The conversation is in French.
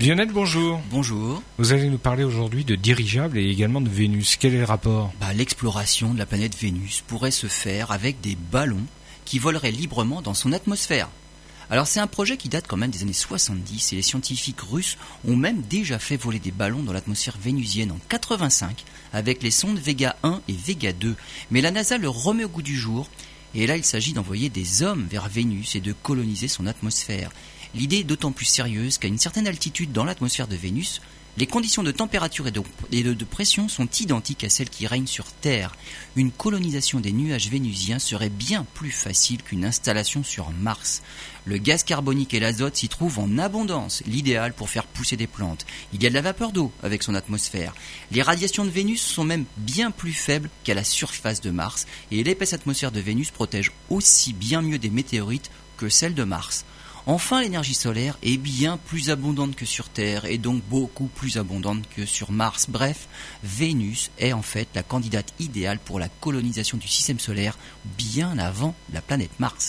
Lionel, bonjour. Bonjour. Vous allez nous parler aujourd'hui de dirigeables et également de Vénus. Quel est le rapport? Bah, L'exploration de la planète Vénus pourrait se faire avec des ballons qui voleraient librement dans son atmosphère. Alors c'est un projet qui date quand même des années 70 et les scientifiques russes ont même déjà fait voler des ballons dans l'atmosphère vénusienne en 85 avec les sondes Vega 1 et Vega 2. Mais la NASA le remet au goût du jour et là il s'agit d'envoyer des hommes vers Vénus et de coloniser son atmosphère. L'idée est d'autant plus sérieuse qu'à une certaine altitude dans l'atmosphère de Vénus, les conditions de température et de, pression sont identiques à celles qui règnent sur Terre. Une colonisation des nuages vénusiens serait bien plus facile qu'une installation sur Mars. Le gaz carbonique et l'azote s'y trouvent en abondance, l'idéal pour faire pousser des plantes. Il y a de la vapeur d'eau avec son atmosphère. Les radiations de Vénus sont même bien plus faibles qu'à la surface de Mars, et l'épaisse atmosphère de Vénus protège aussi bien mieux des météorites que celle de Mars. Enfin, l'énergie solaire est bien plus abondante que sur Terre et donc beaucoup plus abondante que sur Mars. Bref, Vénus est en fait la candidate idéale pour la colonisation du système solaire bien avant la planète Mars.